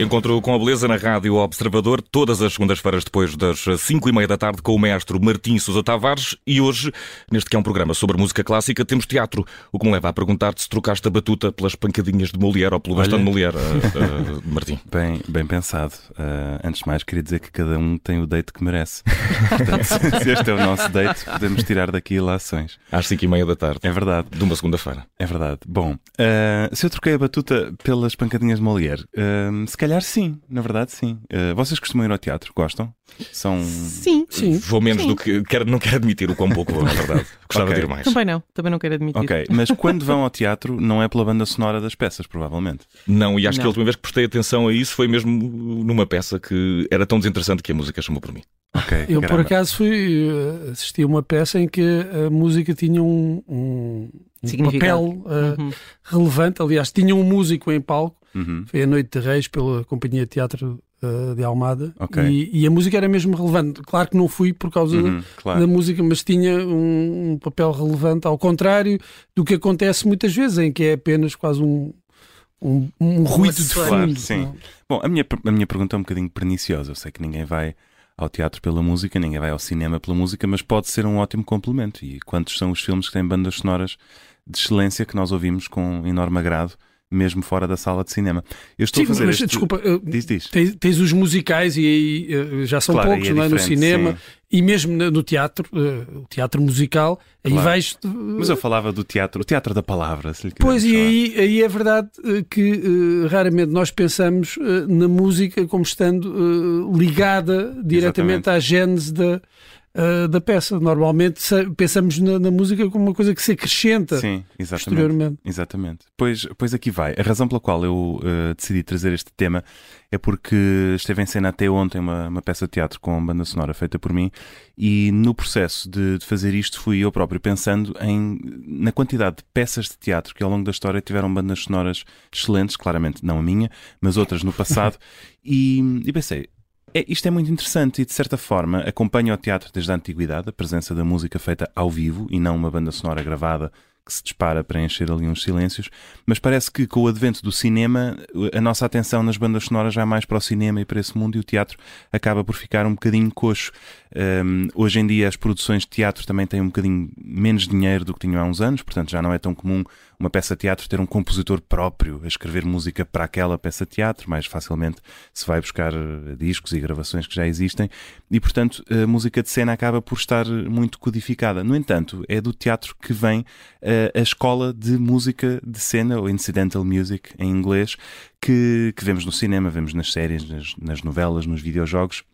Encontro com a beleza na Rádio Observador, todas as segundas-feiras depois das 5 e meia da tarde, com o maestro Martim Sousa Tavares. E hoje, neste que é um programa sobre música clássica, temos teatro. O que me leva a perguntar-te se trocaste a batuta pelas pancadinhas de Molière ou pelo bastão de Molière, uh, uh, Martim. Bem, bem pensado. Uh, antes de mais, queria dizer que cada um tem o date que merece. Portanto, se este é o nosso date, podemos tirar daqui ilações. Às 5 e meia da tarde. É verdade. De uma segunda-feira. É verdade. Bom, se eu troquei a batuta pelas pancadinhas de Molière, se calhar calhar sim, na verdade sim. Uh, vocês costumam ir ao teatro? Gostam? São... Sim, sim. Vou menos sim. do que. Quero, não quero admitir o quão pouco vou, na verdade. Gostava okay. de ir mais. Também não, também não quero admitir. Ok, mas quando vão ao teatro não é pela banda sonora das peças, provavelmente. Não, e acho não. que a última vez que prestei atenção a isso foi mesmo numa peça que era tão desinteressante que a música chamou por mim. Okay, eu, caramba. por acaso, fui uh, assistir a uma peça em que a música tinha um, um, um papel uh, uhum. relevante. Aliás, tinha um músico em palco Uhum. Foi a Noite de Reis pela Companhia de Teatro uh, de Almada okay. e, e, a música era mesmo relevante. Claro que não fui por causa uhum, claro. da música, mas tinha um, um, papel relevante, ao contrário do que acontece muitas vezes, em que é apenas quase um, um, um ruído de fundo. Claro, sim. Bom, a minha, a minha pergunta é um bocadinho perniciosa. Eu sei que ninguém vai ao teatro pela música, ninguém vai ao cinema pela música, mas pode ser um ótimo complemento. E quantos são os filmes que têm bandas sonoras de excelência que nós ouvimos com enorme agrado mesmo fora da sala de cinema. Eu estou sim, a fazer mas, este... desculpa, diz, diz. Tens, tens, os musicais e aí eh, já são claro, poucos, é não é? No cinema sim. e mesmo no teatro, uh, o teatro musical, aí claro. vais. Uh... Mas eu falava do teatro, o teatro da palavra. Se lhe pois, e aí, aí é verdade que raramente nós pensamos na música como estando ligada diretamente Exatamente. à gênese da uh, da peça. Normalmente pensamos na, na, música como uma coisa que se acrescenta Sim, exatamente, posteriormente. Exatamente. Pois, pois aqui vai. A razão pela qual eu uh, decidi trazer este tema é porque esteve em cena até ontem uma, uma peça de teatro com banda sonora feita por mim e no processo de, de, fazer isto fui eu próprio pensando em, na quantidade de peças de teatro que ao longo da história tiveram bandas sonoras excelentes, claramente não a minha, mas outras no passado, e, e pensei, é, isto é muito interessante e, de certa forma, acompanha o teatro desde a antiguidade, a presença da música feita ao vivo e não uma banda sonora gravada que se dispara para encher ali uns silêncios, mas parece que com o advento do cinema, a nossa atenção nas bandas sonoras vai mais para o cinema e para esse mundo e o teatro acaba por ficar um bocadinho coxo. Um, hoje em dia as produções de teatro também têm um bocadinho menos dinheiro do que tinham há uns anos, portanto já não é tão comum uma peça de teatro ter um compositor próprio a escrever música para aquela peça de teatro, mais facilmente se vai buscar eh, discos e gravações que já existem, e portanto a música de cena acaba por estar muito codificada. No entanto, é do teatro que vem a, escola de música de cena, ou incidental music em inglês, que, que vemos no cinema, vemos nas séries, nas, nas novelas, nos videojogos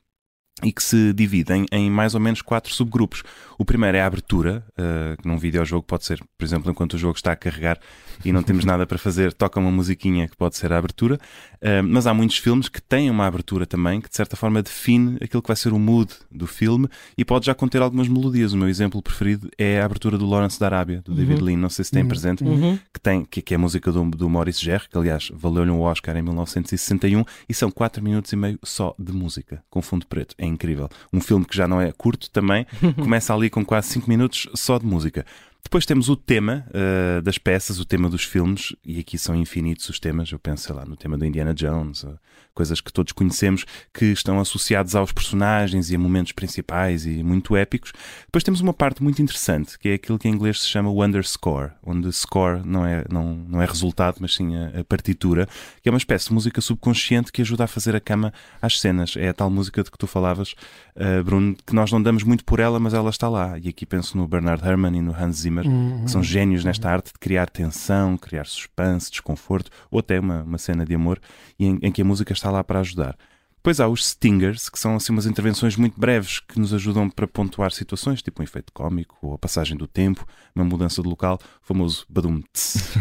e que se dividem em mais ou menos quatro subgrupos. O primeiro é a abertura, uh, que num videojogo pode ser, por exemplo, enquanto o jogo está a carregar e não temos nada para fazer, toca uma musiquinha que pode ser a abertura. Uh, mas há muitos filmes que têm uma abertura também, que de certa forma define aquilo que vai ser o mood do filme e pode já conter algumas melodias. O meu exemplo preferido é a abertura do Lawrence da Arábia, do David uhum. Lean, não sei se têm uhum. presente, uhum. que, tem, que, que, é a música do, do Maurice Jarre, que aliás valeu-lhe um Oscar em 1961, e são 4 minutos e meio só de música, com fundo preto. É incrível. Um filme que já não é curto também, começa ali com quase 5 minutos só de música. Depois temos o tema uh, das peças, o tema dos filmes, e aqui são infinitos os temas. Eu penso, sei lá, no tema do Indiana Jones, uh, coisas que todos conhecemos que estão associados aos personagens e a momentos principais e muito épicos. Depois temos uma parte muito interessante, que é aquilo que em inglês se chama o underscore, onde score não é, não, não é resultado, mas sim a, a partitura, que é uma espécie de música subconsciente que ajuda a fazer a cama às cenas. É a tal música de que tu falavas, uh, Bruno, que nós não damos muito por ela, mas ela está lá. E aqui penso no Bernard Herrmann e no Hans Zimmer Zimmer, uhum. que são gênios nesta arte de criar tensão, criar suspense, desconforto, ou até uma, uma cena de amor em, em que a música está lá para ajudar. Depois há os stingers, que são assim umas intervenções muito breves que nos ajudam para pontuar situações, tipo um efeito cómico, ou a passagem do tempo, uma mudança de local, o famoso badum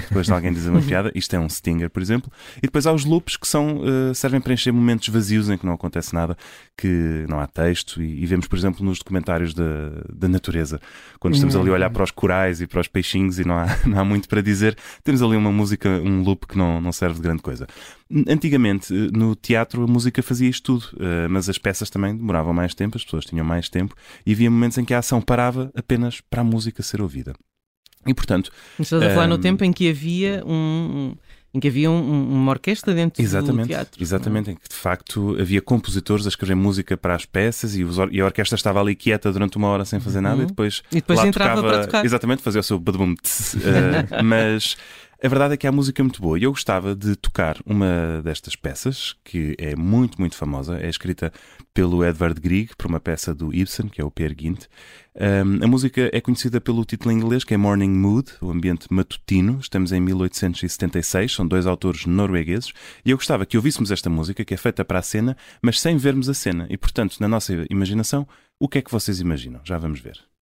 depois de alguém dizer uma piada, isto é um stinger, por exemplo. E depois há os loops, que são, uh, servem para encher momentos vazios em que não acontece nada, que não há texto, e, e vemos, por exemplo, nos documentários da, da natureza, quando estamos ali a olhar para os corais e para os peixinhos e não há, não há muito para dizer, temos ali uma música, um loop que não, não serve de grande coisa. Antigamente, eh, no teatro, a música fazia isto tudo, eh, mas as peças também demoravam mais tempo, as pessoas tinham mais tempo e havia momentos em que a ação parava apenas para a música ser ouvida. E portanto. Estás a falar um... no tempo em que havia um em que havia um, uma orquestra dentro exatamente, do teatro. Exatamente, em que de facto havia compositores a escrever música para as peças e, e a orquestra estava ali quieta durante uma hora sem fazer nada uhum. e depois, e depois lá entrava tocava, para tocar. Exatamente, fazia o seu badum. Uh, mas a verdade é que a música muito boa e eu gostava de tocar uma destas peças, que é muito, muito famosa. É escrita pelo Edvard Grieg, por uma peça do Ibsen, que é o Peer Gynt. Um, a música é conhecida pelo título em inglês, que é Morning Mood, o ambiente matutino. Estamos em 1876, são dois autores noruegueses. E eu gostava que ouvíssemos esta música, que é feita para a cena, mas sem vermos a cena. E, portanto, na nossa imaginação, o que é que vocês imaginam? Já vamos ver.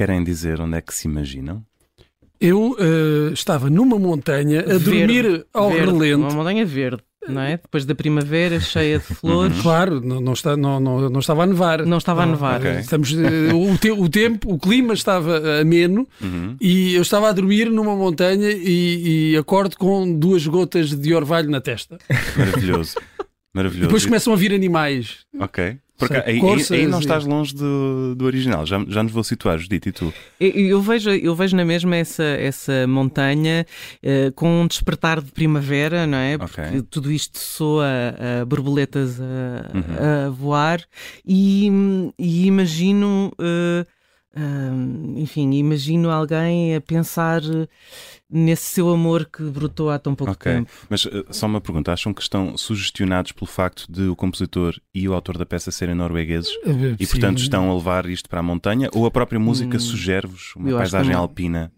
Querem dizer onde é que se imaginam? Eu uh, estava numa montanha a verde, dormir ao verde, relento. Uma montanha verde, não é? Depois da primavera, cheia de flores. Uhum. Claro, não, não, está, não, não, não estava a nevar. Não estava a nevar. Okay. Estamos, uh, o, te, o, tempo, o clima estava ameno uhum. e eu estava a dormir numa montanha e, e acordo com duas gotas de orvalho na testa. Maravilhoso. Maravilhoso. Depois começam a vir animais. Ok. Porque aí, aí, não estás longe do, do original, já, já nos vou situar, Judite, e tu? Eu, eu, vejo, eu vejo na mesma essa, essa montanha uh, com um despertar de primavera, não é? Porque okay. tudo isto soa a borboletas a, uhum. a voar e, e imagino. Uh, enfim, imagino alguém a pensar nesse seu amor que brotou há tão pouco okay. tempo. Mas uh, só uma pergunta: acham que estão sugestionados pelo facto de o compositor e o autor da peça serem noruegueses uh, e, portanto, estão a levar isto para a montanha? Ou a própria música hum, sugere-vos uma paisagem alpina?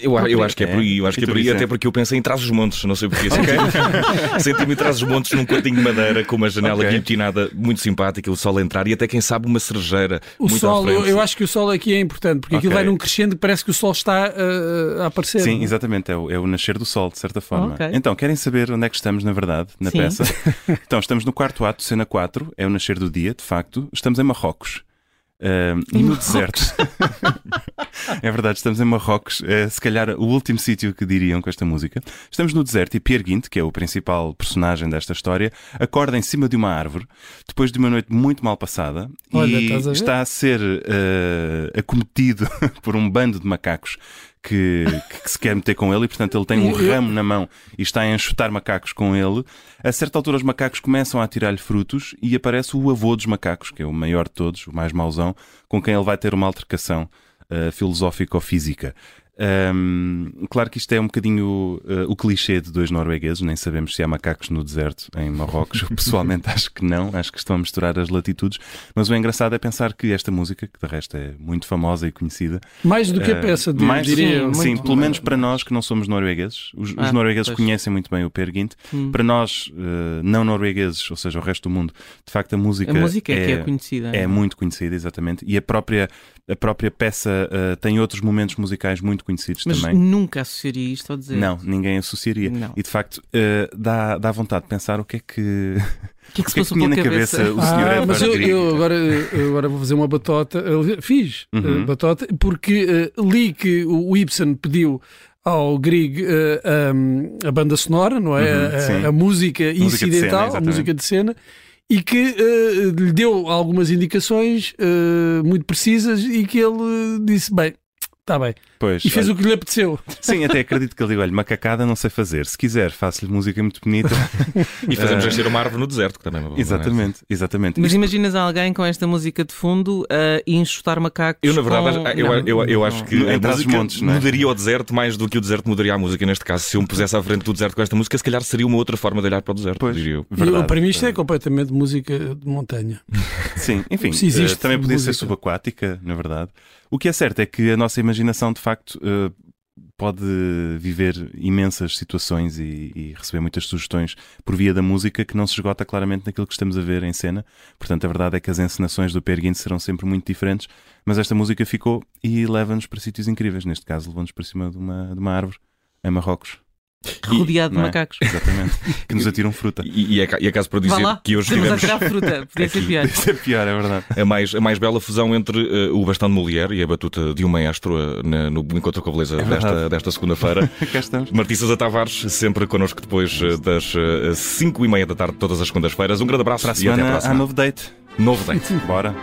Eu, eu acho que é por aí, eu acho que é por aí, até porque eu pensei em trás os montes, não sei porquê. Okay. Senti-me em trás os montes num quartinho de madeira com uma janela okay. guilhotinada muito simpática, o sol a entrar e até quem sabe uma cerejeira. O sol, eu acho que o sol aqui é importante, porque okay. aquilo vai num crescendo parece que o sol está uh, a aparecer. Sim, exatamente, é o, é o, nascer do sol, de certa forma. Então, querem saber onde é que estamos, na verdade, na Sim. peça? então, estamos no quarto ato, cena 4, é o nascer do dia, de facto. Estamos em Marrocos. Uh, no deserto. é verdade, estamos em Marrocos, é, se calhar o último sítio que diriam com esta música. Estamos no deserto e Pierre Guint, que é o principal personagem desta história, acorda em cima de uma árvore depois de uma noite muito mal passada Olha, e a está a ser uh, acometido por um bando de macacos que, que, se quer meter com ele e, portanto, ele tem um ramo na mão e está a enxutar macacos com ele. A certa altura, os macacos começam a tirar-lhe frutos e aparece o avô dos macacos, que é o maior de todos, o mais mauzão, com quem ele vai ter uma altercação filosófico-física. Um, claro que isto é um bocadinho uh, o clichê de dois noruegueses, nem sabemos se há macacos no deserto em Marrocos. Eu pessoalmente acho que não, acho que estão a misturar as latitudes. Mas o engraçado é pensar que esta música, que de resto é muito famosa e conhecida. Mais do que a peça, de, mais, diria. Sim, sim pelo menos para nós que não somos noruegueses. Os, ah, os noruegueses pois. conhecem muito bem o Per. Hum. Para nós, uh, não noruegueses, ou seja, o resto do mundo, de facto a música, a música é, é, que é conhecida. É, é muito conhecida, exatamente. E a própria a própria peça tem outros momentos musicais muito conhecidos Mas também. Mas nunca associaria isto a dizer. Não, ninguém associaria. Não. E de facto uh, dá, dá vontade de pensar o que é que. O que é que se passou na cabeça? cabeça o senhor ah, mas eu, eu, agora, agora vou fazer uma batota. Fiz eh, uhum. uh, batota porque li que o Ibsen pediu ao Grieg uh, um, a banda sonora, não é? Uhum, a, a, música, música incidental, cena, a música de cena e que uh, lhe deu algumas indicações uh, muito precisas e que ele disse: bem, Está bem. Pois, e fez olha, o que lhe apeteceu. Sim, até acredito que ele diga: olha, macacada não sei fazer. Se quiser, faço-lhe música muito bonita. e fazemos uh... encher uma árvore no deserto, que também é uma boa Exatamente, exatamente. Mas imaginas alguém com esta música de fundo uh, e enxutar macacos? Eu, na verdade, com... eu, eu, eu, eu acho que a música montes, é? mudaria o deserto mais do que o deserto mudaria a música. Neste caso, se eu me pusesse à frente do deserto com esta música, se calhar seria uma outra forma de olhar para o deserto. Pois, diria eu. Verdade, para mim, isto é completamente música de montanha. Sim, enfim, uh, também podia música. ser subaquática, na verdade. O que é certo é que a nossa imaginação, de facto, uh, pode viver imensas situações e, e, receber muitas sugestões por via da música que não se esgota claramente naquilo que estamos a ver em cena. Portanto, a verdade é que as encenações do Per serão sempre muito diferentes, mas esta música ficou e leva-nos para sítios incríveis. Neste caso, levou-nos para cima de uma, de uma árvore em Marrocos. Rodeado de é? macacos. Exatamente. Que nos atiram fruta. E, e, é, e é caso para dizer que hoje tivemos. a fruta, podia ser pior. Podia ser pior, é verdade. A mais, a mais bela fusão entre uh, o bastão de mulher e a batuta de um maestro uh, na, no Encontro com a Beleza é desta, desta segunda-feira. Cá estamos. Tavares, sempre connosco depois uh, das 5 e meia da tarde, todas as segundas-feiras. Um grande abraço para a semana, e até à próxima. Há novo date. Novo date. Bora.